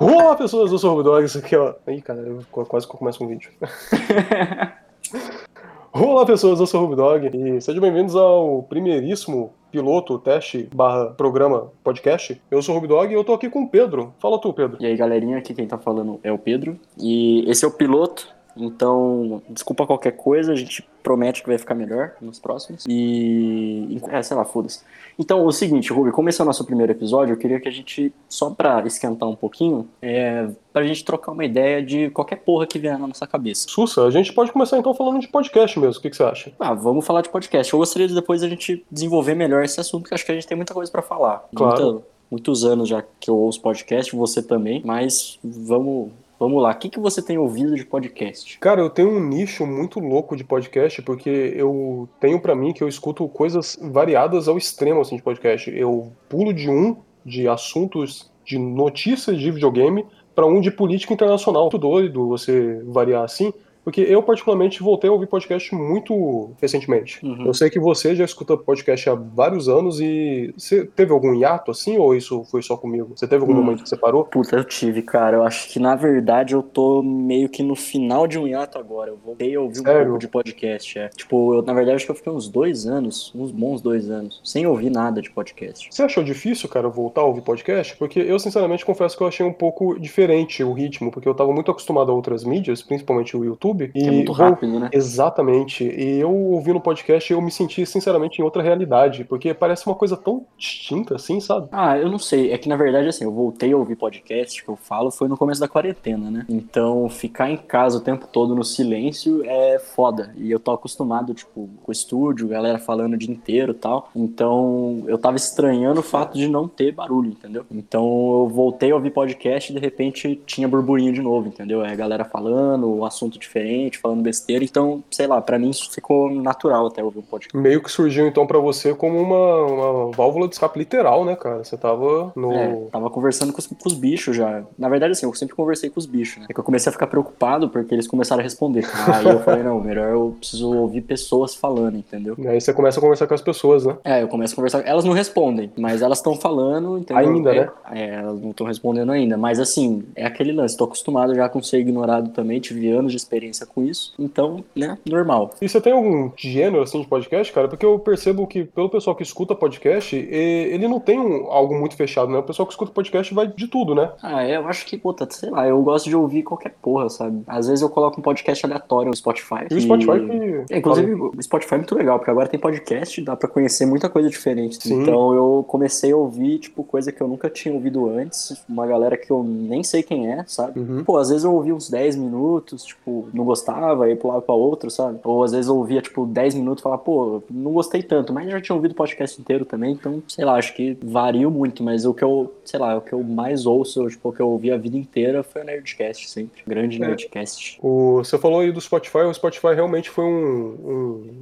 Olá, pessoas, eu sou o Rubidog, isso aqui, ó. Ih, cara, eu quase que eu começo com um vídeo. Olá, pessoas, eu sou o Rubidog e sejam bem-vindos ao primeiríssimo piloto, teste, barra programa, podcast. Eu sou o Rubidog e eu tô aqui com o Pedro. Fala tu, Pedro. E aí, galerinha, aqui quem tá falando é o Pedro. E esse é o piloto, então desculpa qualquer coisa, a gente promete que vai ficar melhor nos próximos. E. É, sei lá, foda-se. Então, o seguinte, Ruby, como esse é o nosso primeiro episódio, eu queria que a gente, só pra esquentar um pouquinho, é, pra gente trocar uma ideia de qualquer porra que vier na nossa cabeça. Sussa, a gente pode começar então falando de podcast mesmo, o que, que você acha? Ah, vamos falar de podcast. Eu gostaria de depois a gente desenvolver melhor esse assunto, porque acho que a gente tem muita coisa pra falar. Claro. Muita- muitos anos já que eu ouço podcast, você também, mas vamos. Vamos lá, o que, que você tem ouvido de podcast? Cara, eu tenho um nicho muito louco de podcast, porque eu tenho pra mim que eu escuto coisas variadas ao extremo assim, de podcast. Eu pulo de um de assuntos de notícias de videogame pra um de política internacional. Muito doido você variar assim. Porque eu, particularmente, voltei a ouvir podcast muito recentemente. Uhum. Eu sei que você já escuta podcast há vários anos e você teve algum hiato assim, ou isso foi só comigo? Você teve algum Hum. momento que você parou? Puta, eu tive, cara. Eu acho que na verdade eu tô meio que no final de um hiato agora. Eu voltei a ouvir um Sério? pouco de podcast. É. Tipo, eu, na verdade acho que eu fiquei uns dois anos, uns bons dois anos, sem ouvir nada de podcast. Você achou difícil, cara, voltar a ouvir podcast? Porque eu, sinceramente, confesso que eu achei um pouco diferente o ritmo, porque eu tava muito acostumado a outras mídias, principalmente o YouTube. E Que é muito rápido, né? Exatamente. E eu ouvindo podcast, eu me senti, sinceramente, em outra realidade, porque parece uma coisa tão distinta assim, sabe? Ah, eu não sei. É que na verdade, assim, eu voltei a ouvir podcast, que eu falo, foi no começo da quarentena, né? Então, ficar em casa o tempo todo no silêncio é foda. E eu tô acostumado, tipo, com o estúdio, galera falando o dia inteiro e tal. Então, eu tava estranhando o fato de não ter barulho, entendeu? Então, eu voltei a ouvir podcast e de repente tinha burburinho de novo, entendeu? É a galera falando, um assunto diferente, falando besteira. Então, sei lá, pra mim isso ficou natural até ouvir um podcast. Meio que surgiu, então, pra você como uma, uma válvula de escape literal, né, cara? Você tava no. É, tava conversando com os, com os bichos já. Na verdade, assim, eu sempre conversei com os bichos, né? É que eu comecei a ficar preocupado porque eles começaram a responder. Aí eu falei, não, melhor eu preciso ouvir pessoas falando, entendeu? Aí você começa a conversar com as pessoas, né? É, eu começo a conversar. Elas não respondem, mas elas estão falando, entendeu? Ainda, é, né? É, elas não estão respondendo ainda. Mas assim, é aquele lance. Tô acostumado já com ser ignorado também, tive anos de experiência com isso. Então, né, normal. E você tem algum gênero assim de podcast, cara? Porque eu percebo que pelo pessoal que escuta podcast, ele não tem um- algo muito fechado, né? O pessoal que escuta podcast vai de tudo, né? Ah, é, eu acho que, puta, sei lá, eu gosto de ouvir qualquer porra, sabe? Às vezes eu coloco um podcast aleatório no Spotify. E o Spotify que. É, inclusive, o Spotify é muito legal, porque agora tem podcast, dá pra conhecer muita coisa diferente. Sim. Então eu comecei a ouvir, tipo, coisa que eu nunca tinha ouvido antes, uma galera que eu nem sei quem é, sabe? Uhum. Pô, às vezes eu ouvia uns 10 minutos, tipo, não gostava, aí pulava pra outro, sabe? Ou às vezes eu ouvia, tipo, 10 minutos e falava, pô, não gostei tanto, mas já tinha ouvido o podcast inteiro também, então, sei lá, acho que varia muito, mas o que eu, sei lá, o que eu mais ouço, tipo, o que eu ouvi a vida inteira foi o Nerdcast sempre. Grande É. Nerdcast. O, você falou aí do Spotify, o Spotify realmente foi um,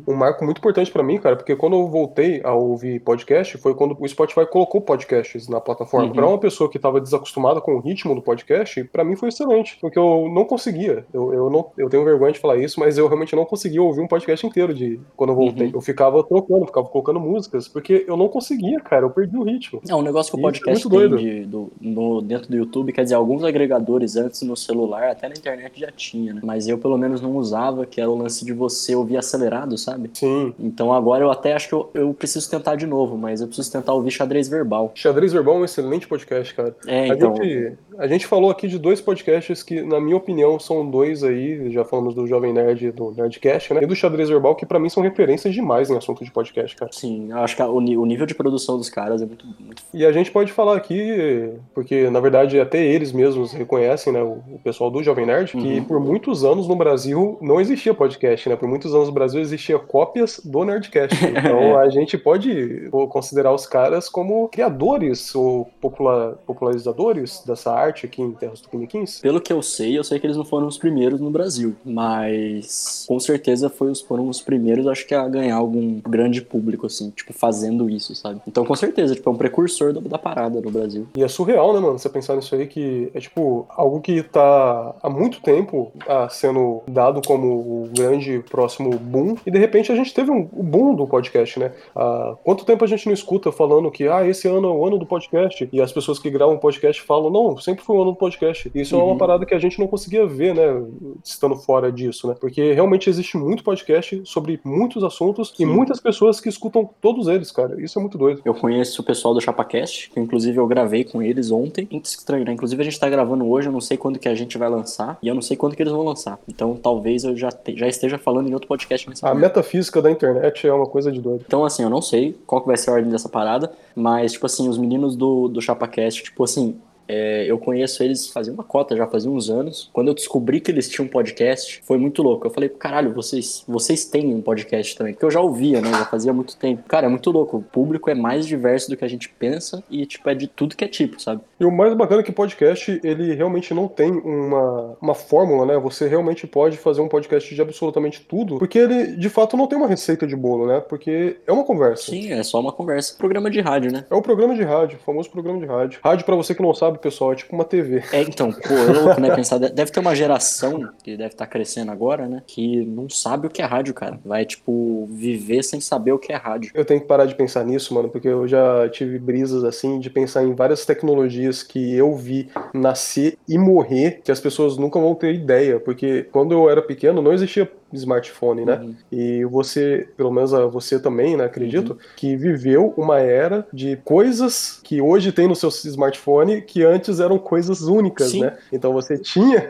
um, um marco muito importante pra mim, cara, porque quando eu voltei a ouvir podcast, foi quando o Spotify colocou podcasts na plataforma. Uhum. Pra uma pessoa que tava desacostumada com o ritmo do podcast, pra mim foi excelente, porque eu não conseguia. Eu, eu, não, eu tenho vergonha de falar isso, mas eu realmente não conseguia ouvir um podcast inteiro de quando eu voltei. Uhum. Eu ficava trocando, ficava colocando músicas, porque eu não conseguia, cara, eu perdi o ritmo. É um negócio que o é podcast muito tem de- do, no- dentro do YouTube, quer dizer, alguns agregadores antes no celular, até na internet já tinha, né? Mas eu pelo menos não usava, que era o lance de você ouvir acelerado, sabe? Sim. Então agora eu até acho que eu, eu preciso tentar de novo, mas eu preciso tentar ouvir xadrez verbal. Xadrez Verbal é um excelente podcast, cara. É, A, então. gente, a gente falou aqui de dois podcasts que, na minha opinião, são dois aí, já falamos do Jovem Nerd do Nerdcast, né? E do Xadrez Verbal, que pra mim são referências demais em assunto de podcast, cara. Sim, eu acho que o, nível de produção dos caras é muito, muito E a gente pode falar aqui, porque na verdade até eles mesmos reconhecem, né, o, pessoal do Jovem Nerd, que Uhum. por muitos anos no Brasil não existia podcast, né? Por muitos anos no Brasil existia cópias do Nerdcast. Então a gente pode considerar os caras como criadores ou popula- popularizadores dessa arte aqui em Terras Tupiniquins. Pelo que eu sei, eu sei que eles não foram os primeiros no Brasil, Brasil, mas com certeza foi os, foram os primeiros, acho que, a ganhar algum grande público, assim, tipo, fazendo isso, sabe? Então, com certeza, tipo, é um precursor da, da parada no Brasil. E é surreal, né, mano? Você pensar nisso aí, que é tipo algo que tá há muito tempo ah, sendo dado como o grande próximo boom, e de repente a gente teve um, o boom do podcast, né? Há quanto tempo a gente não escuta falando que, ah, esse ano é o ano do podcast, e as pessoas que gravam podcast falam, não, sempre foi o ano do podcast. E isso uhum. é uma uhum. parada que a gente não conseguia ver, né, estando fora disso, né? Porque realmente existe muito podcast sobre muitos assuntos Sim. e muitas pessoas que escutam todos eles, cara. Isso é muito doido. Eu conheço o pessoal do ChapaCast, que inclusive eu gravei com eles ontem. Muito estranho, né? Inclusive a gente tá gravando hoje, eu não sei quando que a gente vai lançar, e eu não sei quando que eles vão lançar. Então talvez eu já, te, já esteja falando em outro podcast nesse A momento. metafísica da internet é uma coisa de doido. Então, assim, eu não sei qual que vai ser a ordem dessa parada, mas, tipo assim, os meninos do, do ChapaCast, tipo assim, é, eu conheço eles fazia uma cota, já fazia uns anos. Quando eu descobri que eles tinham um podcast, foi muito louco. Eu falei, caralho, vocês, vocês têm um podcast também. Porque eu já ouvia, né? Já fazia muito tempo. Cara, é muito louco. O público é mais diverso do que a gente pensa e, tipo, é de tudo que é tipo, sabe? E o mais bacana é que podcast, ele realmente não tem uma, uma fórmula, né? Você realmente pode fazer um podcast de absolutamente tudo, porque ele, de fato, não tem uma receita de bolo, né? Porque é uma conversa. Sim, é só uma conversa. Programa de rádio, né? É um programa de rádio, o famoso programa de rádio. Rádio, para você que não sabe, sabe, pessoal? É tipo uma TV. É, então, pô, é louco, né? Pensar, deve ter uma geração que deve estar tá crescendo agora, né? Que não sabe o que é rádio, cara. Vai, tipo, viver sem saber o que é rádio. Eu tenho que parar de pensar nisso, mano, porque eu já tive brisas assim de pensar em várias tecnologias que eu vi nascer e morrer que as pessoas nunca vão ter ideia. Porque quando eu era pequeno não existia smartphone, né? Uhum. E você, pelo menos você também, né, acredito, uhum. que viveu uma era de coisas que hoje tem no seu smartphone que antes eram coisas únicas, Sim. né? Então você tinha.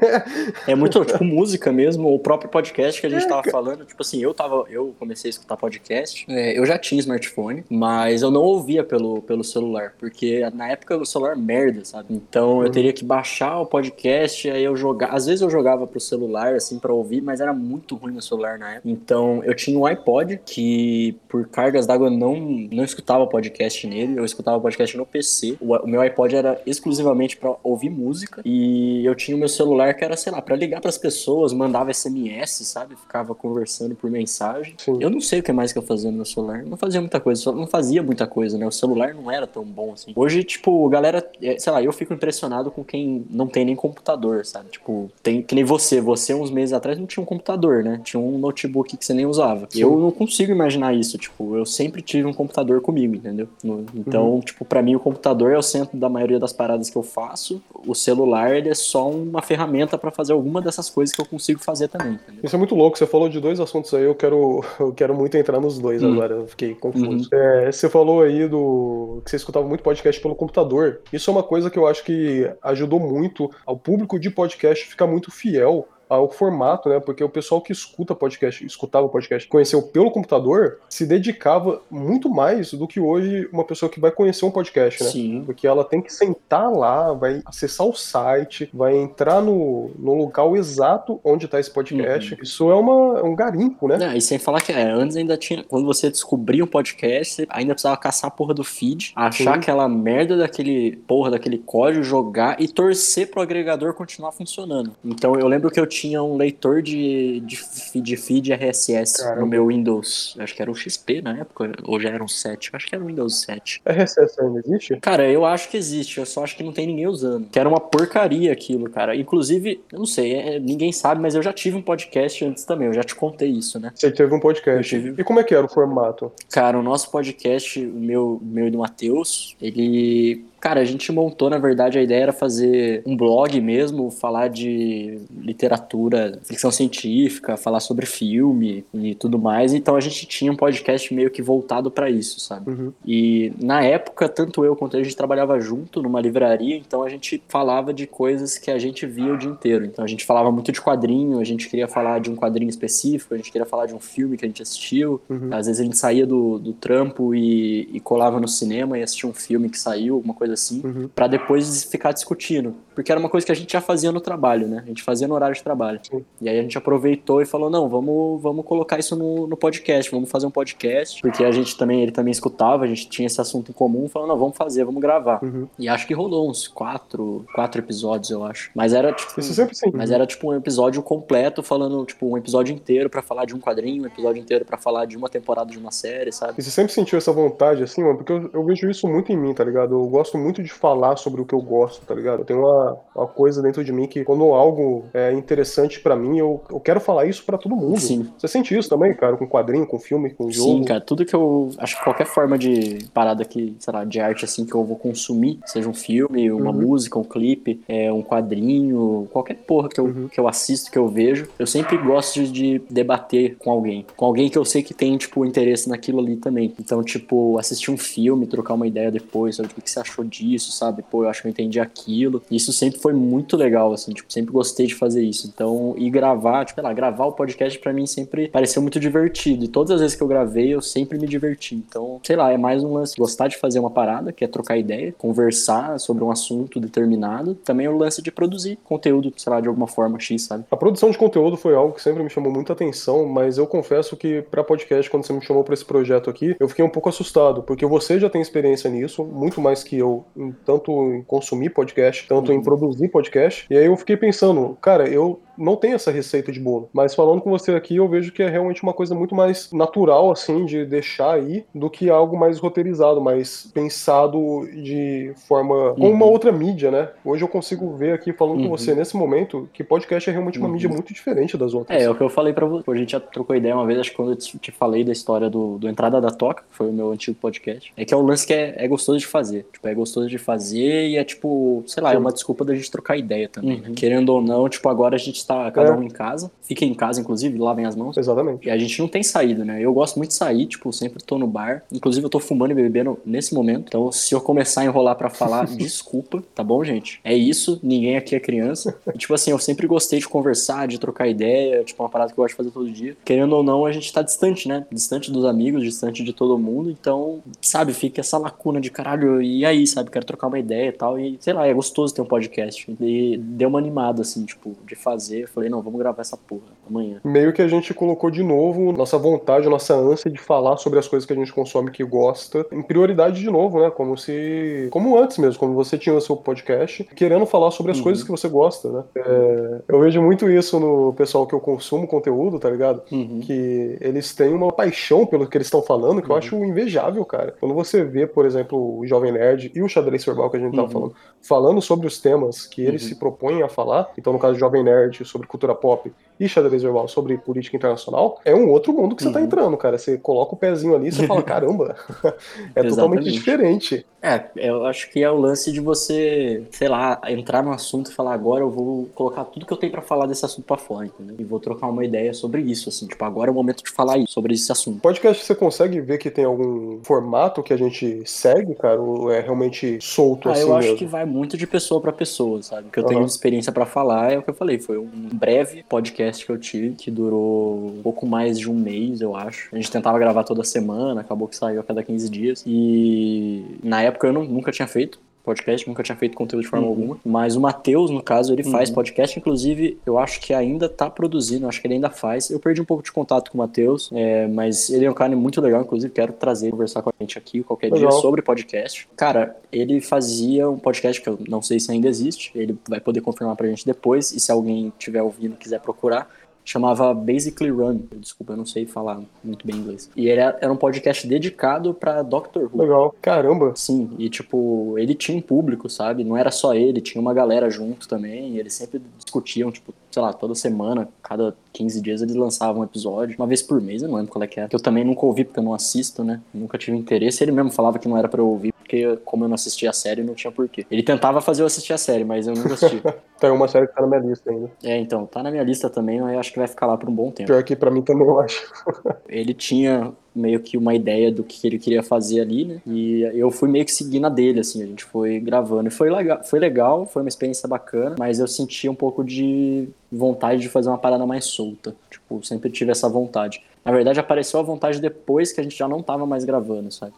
é muito, tipo, música mesmo, o próprio podcast que a gente é, tava falando, tipo assim, eu tava, eu comecei a escutar podcast, é, eu já tinha smartphone, mas eu não ouvia pelo, pelo celular, porque na época o celular merda, sabe? Então uhum. eu teria que baixar o podcast, aí eu jogava, às vezes eu jogava pro celular, assim, para ouvir, mas era muito ruim no celular na época. Então eu tinha um iPod que por cargas d'água não não escutava podcast nele, eu escutava podcast no PC. O, o meu iPod era exclusivamente para ouvir música e eu tinha o meu celular que era, sei lá, para ligar para as pessoas, mandava SMS, sabe? Ficava conversando por mensagem. Sim. Eu não sei o que mais que eu fazia no meu celular. Não fazia muita coisa, não fazia muita coisa, né? O celular não era tão bom assim. Hoje, tipo, galera, é, sei lá, eu fico impressionado com quem não tem nem computador, sabe? Tipo, tem que nem você, você uns meses atrás não tinha um computador, né? Tinha um notebook que você nem usava. Sim. Eu não consigo imaginar isso, tipo, eu sempre tive um computador comigo, entendeu? Então, uhum. tipo, para mim o computador é o centro da maioria das paradas que eu faço. O celular ele é só uma ferramenta para fazer alguma dessas coisas que eu consigo fazer também. Entendeu? Isso é muito louco. Você falou de dois assuntos aí, eu quero, eu quero muito entrar nos dois uhum. agora. Eu fiquei confuso. Uhum. É, você falou aí do que você escutava muito podcast pelo computador. Isso é uma coisa que eu acho que ajudou muito ao público de podcast ficar muito fiel ao formato, né? Porque o pessoal que escuta podcast, escutava podcast, conheceu pelo computador, se dedicava muito mais do que hoje uma pessoa que vai conhecer um podcast, né? Sim. Porque ela tem que sentar lá, vai acessar o site, vai entrar no, no local exato onde está esse podcast. Uhum. Isso é uma, um garimpo, né? Não, e sem falar que é, antes ainda tinha, quando você descobria um podcast, você ainda precisava caçar a porra do feed, achar Sim. aquela merda daquele porra daquele código, jogar e torcer pro agregador continuar funcionando. Então eu lembro que eu tinha um leitor de, de, de feed RSS Caramba. no meu Windows. Acho que era o XP na época, ou já era um 7. Acho que era o Windows 7. RSS ainda existe? Cara, eu acho que existe, eu só acho que não tem ninguém usando. Que era uma porcaria aquilo, cara. Inclusive, eu não sei, é, ninguém sabe, mas eu já tive um podcast antes também, eu já te contei isso, né? Você teve um podcast. Tive... E como é que era o formato? Cara, o nosso podcast, o meu, meu e do Matheus, ele Cara, a gente montou, na verdade, a ideia era fazer um blog mesmo, falar de literatura, ficção científica, falar sobre filme e tudo mais. Então a gente tinha um podcast meio que voltado para isso, sabe? Uhum. E na época, tanto eu quanto ele, a gente trabalhava junto numa livraria, então a gente falava de coisas que a gente via o dia inteiro. Então a gente falava muito de quadrinho, a gente queria falar de um quadrinho específico, a gente queria falar de um filme que a gente assistiu. Uhum. Às vezes a gente saía do, do trampo e, e colava no cinema e assistia um filme que saiu, alguma coisa assim, Uhum. pra depois ficar discutindo. Porque era uma coisa que a gente já fazia no trabalho, né? A gente fazia no horário de trabalho. Sim. E aí a gente aproveitou e falou, não, vamos, vamos colocar isso no, no podcast, vamos fazer um podcast. Porque a gente também, ele também escutava, a gente tinha esse assunto em comum, falou, não, vamos fazer, vamos gravar. Uhum. E acho que rolou uns quatro, quatro episódios, eu acho. Mas era tipo. Isso sempre sim. Mas era tipo um episódio completo, falando, tipo, um episódio inteiro pra falar de um quadrinho, um episódio inteiro pra falar de uma temporada de uma série, sabe? E você sempre sentiu essa vontade, assim, mano? Porque eu, eu vejo isso muito em mim, tá ligado? Eu gosto muito de falar sobre o que eu gosto, tá ligado? Eu tenho uma, uma coisa dentro de mim que, quando algo é interessante pra mim, eu, eu quero falar isso pra todo mundo. Sim. Você sente isso também, cara? Com quadrinho, com filme, com jogo? Sim, cara, tudo que eu. Acho que qualquer forma de parada que, sei lá, de arte assim que eu vou consumir, seja um filme, uma Uhum. música, um clipe, é, um quadrinho, qualquer porra que eu, Uhum. que eu assisto, que eu vejo, eu sempre gosto de, de debater com alguém. Com alguém que eu sei que tem, tipo, interesse naquilo ali também. Então, tipo, assistir um filme, trocar uma ideia depois, sabe? O que você achou disso, sabe? Pô, eu acho que eu entendi aquilo. Isso sempre foi muito legal, assim, tipo, sempre gostei de fazer isso. Então, e gravar, tipo, sei lá, gravar o podcast pra mim sempre pareceu muito divertido. E todas as vezes que eu gravei, eu sempre me diverti. Então, sei lá, é mais um lance gostar de fazer uma parada, que é trocar ideia, conversar sobre um assunto determinado. Também o lance de produzir conteúdo, sei lá, de alguma forma X, sabe? A produção de conteúdo foi algo que sempre me chamou muita atenção, mas eu confesso que pra podcast, quando você me chamou pra esse projeto aqui, eu fiquei um pouco assustado, porque você já tem experiência nisso, muito mais que eu, em- tanto em consumir podcast, tanto em produzir podcast. E aí eu fiquei pensando, cara, eu não tenho essa receita de bolo, mas falando com você aqui, eu vejo que é realmente uma coisa muito mais natural, assim, de deixar aí, do que algo mais roteirizado, mais pensado de forma. como uma outra mídia, né? Hoje eu consigo ver aqui, falando com Uhum. você nesse momento, que podcast é realmente uma Uhum. mídia muito diferente das outras. É, é o que eu falei pra você. A gente já trocou ideia uma vez, acho que quando eu te falei da história do, do Entrada da Toca, que foi o meu antigo podcast. É que é um lance que é, é gostoso de fazer. Tipo, é gostoso de fazer e é tipo, sei lá, é Sim. uma desculpa da gente trocar ideia também. né? Uhum. Querendo ou não, tipo, agora a gente tá cada É. um em casa. Fiquem em casa, inclusive, lavem as mãos. Exatamente. E a gente não tem saída, né? Eu gosto muito de sair, tipo, sempre tô no bar. Inclusive, eu tô fumando e bebendo nesse momento. Então, se eu começar a enrolar pra falar, desculpa, tá bom, gente? É isso, ninguém aqui é criança. E, tipo assim, eu sempre gostei de conversar, de trocar ideia, tipo, uma parada que eu gosto de fazer todo dia. Querendo ou não, a gente tá distante, né? Distante dos amigos, distante de todo mundo. Então, sabe, fica essa lacuna de caralho, e aí, sabe? Quero trocar uma ideia e tal. E, sei lá, é gostoso ter um podcast. E deu uma animada, assim, tipo, de fazer. Eu falei, não, vamos gravar essa porra amanhã. Meio que a gente colocou de novo nossa vontade, nossa ânsia de falar sobre as coisas que a gente consome que gosta, em prioridade de novo, né? Como se. Como antes mesmo, quando você tinha o seu podcast, querendo falar sobre as Uhum. coisas que você gosta, né? É, eu vejo muito isso no pessoal que eu consumo conteúdo, tá ligado? Uhum. que eles têm uma paixão pelo que eles estão falando, que eu Uhum. acho invejável, cara. Quando você vê, por exemplo, o Jovem Nerd e o Xadrez Verbal que a gente tava Uhum. falando, falando sobre os temas que eles Uhum. se propõem a falar, então no caso do Jovem Nerd sobre cultura pop e Xadrez Verbal sobre política internacional, é um outro mundo que você tá Uhum. entrando, cara. Você coloca o pezinho ali e você fala, caramba, é totalmente diferente. É, eu acho que é o lance de você, sei lá, entrar no assunto e falar agora eu vou colocar tudo que eu tenho pra falar desse assunto pra fora, entendeu? E vou trocar uma ideia sobre isso, assim, tipo, agora é o momento de falar isso, sobre esse assunto. Podcast, você consegue ver que tem algum formato que a gente segue, cara? Ou é realmente solto Ah, assim eu acho mesmo? que vai muito de pessoa pra pessoa, sabe? O que eu tenho Aham. de experiência pra falar é o que eu falei, foi um breve podcast que eu tive, que durou um pouco mais de um mês, eu acho. A gente tentava gravar toda semana, acabou que saiu a cada 15 dias. E na época eu não- nunca tinha feito podcast, nunca tinha feito conteúdo de forma Uhum. alguma. Mas o Matheus, no caso, ele faz Uhum. podcast, inclusive, eu acho que ainda tá produzindo, acho que ele ainda faz. Eu perdi um pouco de contato com o Matheus, é, mas ele é um cara muito legal, inclusive, quero trazer, conversar com a gente aqui qualquer Legal. dia sobre podcast. Cara, ele fazia um podcast que eu não sei se ainda existe, ele vai poder confirmar pra gente depois, e se alguém tiver ouvindo e quiser procurar, chamava Basically Run. Desculpa, eu não sei falar muito bem inglês. E ele era era um podcast dedicado pra Doctor Who. Legal. Caramba. Sim, e tipo, ele tinha um público, sabe? Não era só ele, tinha uma galera junto também, e eles sempre discutiam, tipo, sei lá, toda semana, cada 15 dias eles lançavam um episódio, uma vez por mês, eu não lembro qual é que era. Que eu também nunca ouvi porque eu não assisto, né? Nunca tive interesse. Ele mesmo falava que não era pra eu ouvir, porque como eu não assistia a série, não tinha porquê. Ele tentava fazer eu assistir a série, mas eu nunca assisti. Tem uma série que tá na minha lista ainda. é, então, tá na minha lista também, mas eu acho que vai ficar lá por um bom tempo. Pior que pra mim também eu acho. ele tinha meio que uma ideia do que ele queria fazer ali, né? E eu fui meio que seguindo a dele, assim, a gente foi gravando. E foi legal, foi legal, foi uma experiência bacana, mas eu senti um pouco de vontade de fazer uma parada mais solta. Tipo, sempre tive essa vontade. Na verdade, apareceu a vontade depois que a gente já não tava mais gravando, sabe?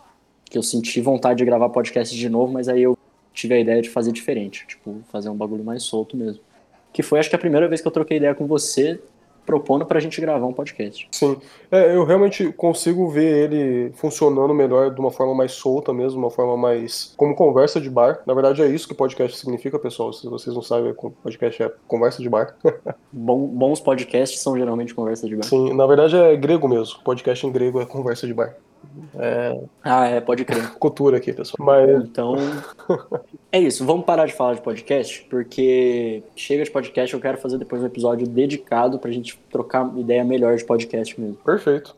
Que eu senti vontade de gravar podcast de novo, mas aí eu tive a ideia de fazer diferente, tipo, fazer um bagulho mais solto mesmo. Que foi, acho que a primeira vez que eu troquei ideia com você, propondo pra gente gravar um podcast. Sim. É, eu realmente consigo ver ele funcionando melhor de uma forma mais solta mesmo, uma forma mais como conversa de bar. Na verdade é isso que podcast significa, pessoal. Se vocês não sabem, podcast é conversa de bar. Bom, bons podcasts são geralmente conversa de bar. Sim, na verdade é grego mesmo. Podcast em grego é conversa de bar. É... Ah, é, pode crer. Cultura aqui, pessoal. Mas... Então, é isso. Vamos parar de falar de podcast, porque chega de podcast, eu quero fazer depois um episódio dedicado pra gente trocar ideia melhor de podcast mesmo. Perfeito.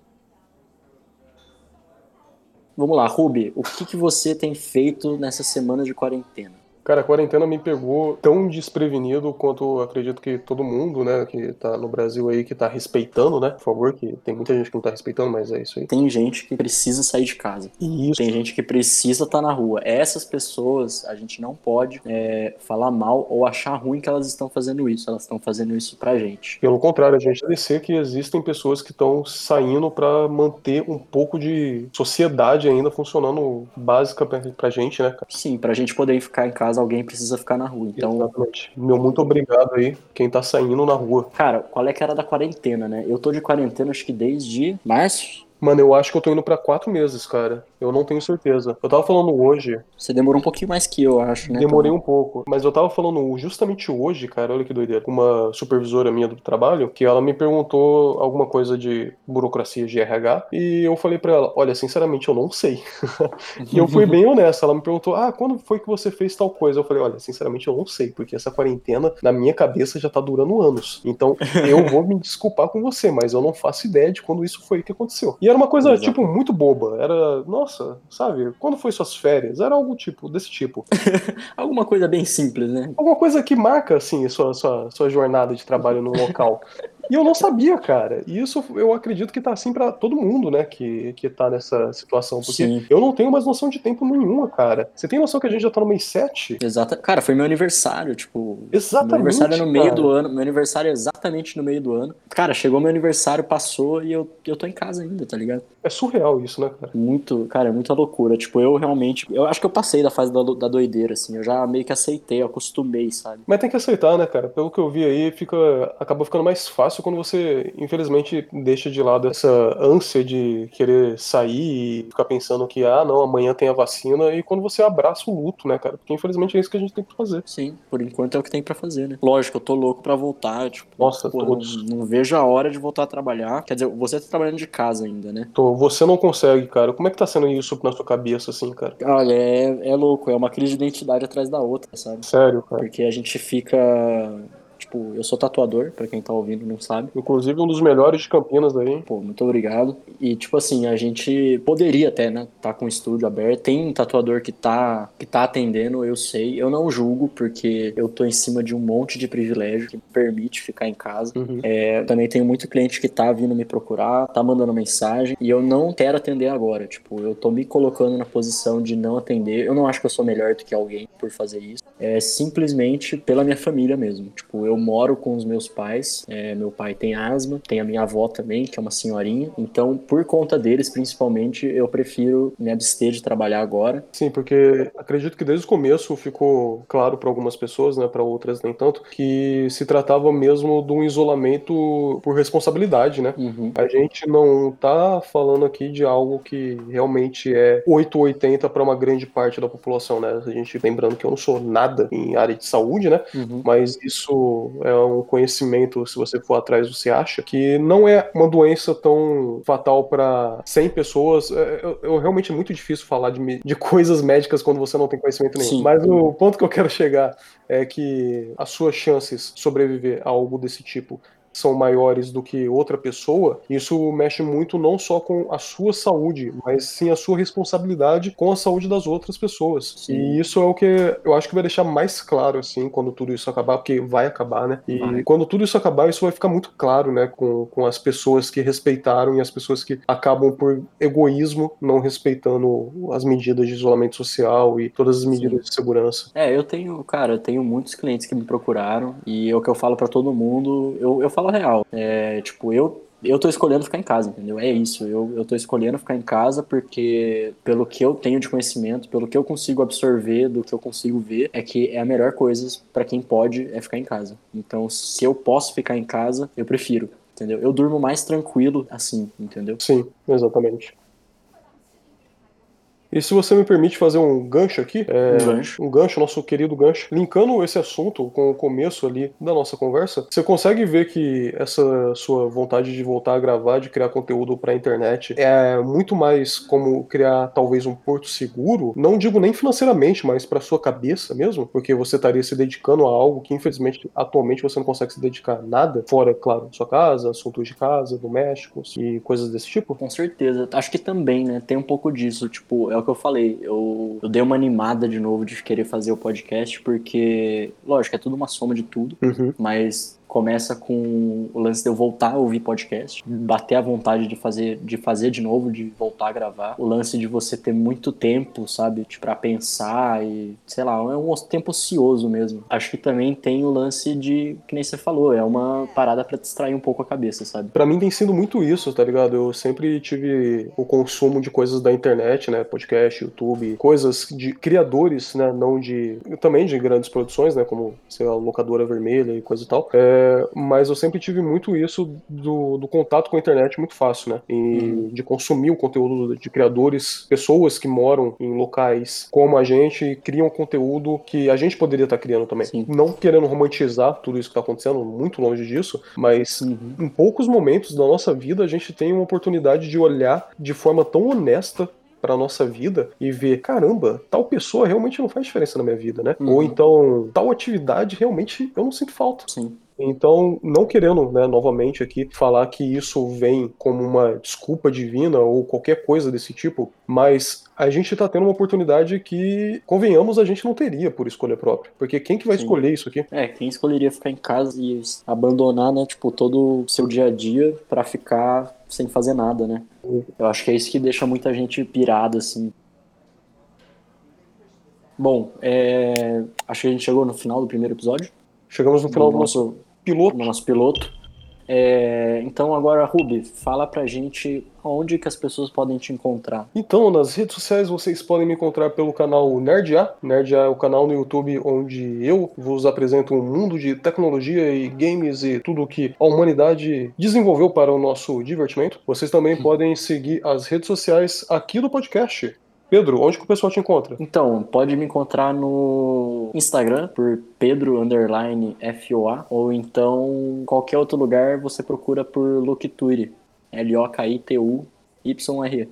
Vamos lá, Ruby, o que, que você tem feito nessa semana de quarentena? Cara, a quarentena me pegou tão desprevenido quanto acredito que todo mundo, né, que tá no Brasil aí, que tá respeitando, né, por favor, que tem muita gente que não tá respeitando, mas é isso aí. Tem gente que precisa sair de casa. Isso. Tem gente que precisa estar tá na rua. Essas pessoas, a gente não pode é, falar mal ou achar ruim que elas estão fazendo isso. Elas estão fazendo isso pra gente. Pelo contrário, a gente deve ser que existem pessoas que estão saindo para manter um pouco de sociedade ainda funcionando básica pra, pra gente, né, cara? Sim, pra gente poder ficar em casa alguém precisa ficar na rua. Então, Exatamente. Meu muito obrigado aí, quem tá saindo na rua. Cara, qual é que era da quarentena, né? Eu tô de quarentena acho que desde março. Mano, eu acho que eu tô indo para quatro meses, cara. Eu não tenho certeza. Eu tava falando hoje. Você demorou um pouquinho mais que eu, acho, né? Demorei um pouco. Mas eu tava falando justamente hoje, cara, olha que doideira, uma supervisora minha do trabalho, que ela me perguntou alguma coisa de burocracia de RH. E eu falei para ela: olha, sinceramente, eu não sei. e eu fui bem honesta. Ela me perguntou: ah, quando foi que você fez tal coisa? Eu falei: olha, sinceramente, eu não sei, porque essa quarentena, na minha cabeça, já tá durando anos. Então, eu vou me desculpar com você, mas eu não faço ideia de quando isso foi que aconteceu. E era uma coisa, Exato. tipo, muito boba. Era, nossa sabe? Quando foi suas férias? Era algo tipo, desse tipo. Alguma coisa bem simples, né? Alguma coisa que marca, assim, sua, sua, sua jornada de trabalho no local. E eu não sabia, cara. E isso eu acredito que tá assim para todo mundo, né, que, que tá nessa situação. Porque Sim. eu não tenho mais noção de tempo nenhuma, cara. Você tem noção que a gente já tá no mês 7? Exato. Cara, foi meu aniversário, tipo. Exatamente. Meu aniversário é no meio do ano. Meu aniversário é exatamente no meio do ano. Cara, chegou meu aniversário, passou e eu, eu tô em casa ainda, tá ligado? É surreal isso, né, cara? Muito, cara, é muita loucura. Tipo, eu realmente. Eu acho que eu passei da fase da, da doideira, assim. Eu já meio que aceitei, eu acostumei, sabe? Mas tem que aceitar, né, cara? Pelo que eu vi aí, fica. Acaba ficando mais fácil quando você infelizmente, deixa de lado essa ânsia de querer sair e ficar pensando que, ah, não, amanhã tem a vacina, e quando você abraça o luto, né, cara? Porque infelizmente é isso que a gente tem que fazer. Sim, por enquanto é o que tem para fazer, né? Lógico, eu tô louco para voltar, tipo, Nossa, pô, todos. Não, não, vejo a hora de voltar a trabalhar. Quer dizer, você tá trabalhando de casa ainda, né? Tô, você não consegue, cara. Como é que tá sendo isso na sua cabeça, assim, cara? Olha, é, é louco, é uma crise de identidade atrás da outra, sabe? Sério, cara. Porque a gente fica Tipo, eu sou tatuador, para quem tá ouvindo não sabe. Inclusive um dos melhores de Campinas aí. Pô, muito obrigado. E tipo assim, a gente poderia até, né, tá com o estúdio aberto. Tem um tatuador que tá que tá atendendo, eu sei. Eu não julgo porque eu tô em cima de um monte de privilégio que me permite ficar em casa. Uhum. É, também tenho muito cliente que tá vindo me procurar, tá mandando mensagem e eu não quero atender agora. Tipo, eu tô me colocando na posição de não atender. Eu não acho que eu sou melhor do que alguém por fazer isso. É simplesmente pela minha família mesmo. Tipo, eu moro com os meus pais. É, meu pai tem asma, tem a minha avó também, que é uma senhorinha. Então, por conta deles, principalmente, eu prefiro me abster de trabalhar agora. Sim, porque acredito que desde o começo ficou claro para algumas pessoas, né, para outras nem tanto, que se tratava mesmo de um isolamento por responsabilidade, né? Uhum. A gente não tá falando aqui de algo que realmente é 880 para uma grande parte da população, né? A gente lembrando que eu não sou nada em área de saúde, né? Uhum. Mas isso é um conhecimento, se você for atrás, você acha, que não é uma doença tão fatal para 100 pessoas. É, é, é, realmente muito difícil falar de, de coisas médicas quando você não tem conhecimento nenhum. Sim. Mas o ponto que eu quero chegar é que as suas chances de sobreviver a algo desse tipo são maiores do que outra pessoa, isso mexe muito não só com a sua saúde, mas sim a sua responsabilidade com a saúde das outras pessoas. Sim. E isso é o que eu acho que vai deixar mais claro, assim, quando tudo isso acabar, porque vai acabar, né? E vai. quando tudo isso acabar, isso vai ficar muito claro, né, com, com as pessoas que respeitaram e as pessoas que acabam por egoísmo não respeitando as medidas de isolamento social e todas as medidas sim. de segurança. É, eu tenho, cara, eu tenho muitos clientes que me procuraram e é o que eu falo para todo mundo, eu, eu falo real. É, tipo, eu eu tô escolhendo ficar em casa, entendeu? É isso. Eu, eu tô escolhendo ficar em casa porque, pelo que eu tenho de conhecimento, pelo que eu consigo absorver, do que eu consigo ver, é que é a melhor coisa para quem pode é ficar em casa. Então, se eu posso ficar em casa, eu prefiro. Entendeu? Eu durmo mais tranquilo assim, entendeu? Sim, exatamente. E se você me permite fazer um gancho aqui, é, Um gancho. um gancho, nosso querido gancho, linkando esse assunto com o começo ali da nossa conversa, você consegue ver que essa sua vontade de voltar a gravar, de criar conteúdo para a internet, é muito mais como criar talvez um porto seguro, não digo nem financeiramente, mas para sua cabeça mesmo, porque você estaria se dedicando a algo que infelizmente atualmente você não consegue se dedicar a nada, fora, claro, sua casa, assuntos de casa, domésticos e coisas desse tipo. Com certeza. Acho que também, né? Tem um pouco disso. Tipo, é o que eu falei. Eu, eu dei uma animada de novo de querer fazer o podcast, porque, lógico, é tudo uma soma de tudo. Uhum. Mas começa com o lance de eu voltar a ouvir podcast, bater a vontade de fazer, de fazer de novo, de voltar a gravar. O lance de você ter muito tempo, sabe, tipo, pra pensar e, sei lá, é um tempo ocioso mesmo. Acho que também tem o lance de, que nem você falou, é uma parada pra distrair um pouco a cabeça, sabe? Pra mim tem sido muito isso, tá ligado? Eu sempre tive o consumo de coisas da internet, né? Podcast, YouTube, coisas de criadores, né? Não de. também de grandes produções, né? Como, sei lá, locadora vermelha e coisa e tal. É, mas eu sempre tive muito isso do, do contato com a internet muito fácil, né? E de consumir o conteúdo de criadores, pessoas que moram em locais como a gente e criam conteúdo que a gente poderia estar criando também. Sim. Não querendo romantizar tudo isso que está acontecendo, muito longe disso, mas Uhum. em poucos momentos da nossa vida a gente tem uma oportunidade de olhar de forma tão honesta para nossa vida e ver, caramba, tal pessoa realmente não faz diferença na minha vida, né? Uhum. Ou então, tal atividade realmente eu não sinto falta. Sim. Então, não querendo, né, novamente aqui, falar que isso vem como uma desculpa divina ou qualquer coisa desse tipo, mas a gente tá tendo uma oportunidade que, convenhamos, a gente não teria por escolha própria. Porque quem que vai Sim. escolher isso aqui? É, quem escolheria ficar em casa e abandonar, né, tipo, todo o seu dia a dia pra ficar sem fazer nada, né? Eu acho que é isso que deixa muita gente pirada, assim. Bom, é, acho que a gente chegou no final do primeiro episódio, Chegamos no final do nosso, piloto. do nosso piloto. É, então agora, Ruby, fala pra gente onde que as pessoas podem te encontrar. Então, nas redes sociais vocês podem me encontrar pelo canal NerdA. NerdA é o canal no YouTube onde eu vos apresento um mundo de tecnologia e games e tudo que a humanidade desenvolveu para o nosso divertimento. Vocês também podem seguir as redes sociais aqui do podcast. Pedro, onde que o pessoal te encontra? Então, pode me encontrar no Instagram por Pedro underline FOA ou então qualquer outro lugar você procura por Locturi, L-O-K-I-T-U-Y-R.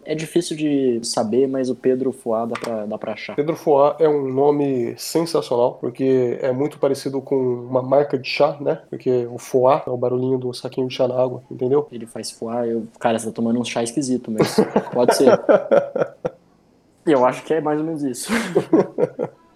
É difícil de saber, mas o Pedro Foá dá pra, dá pra achar. Pedro Foá é um nome sensacional, porque é muito parecido com uma marca de chá, né? Porque o Foá é o barulhinho do saquinho de chá na água, entendeu? Ele faz foar, eu... cara, você tá tomando um chá esquisito, mas pode ser. Eu acho que é mais ou menos isso.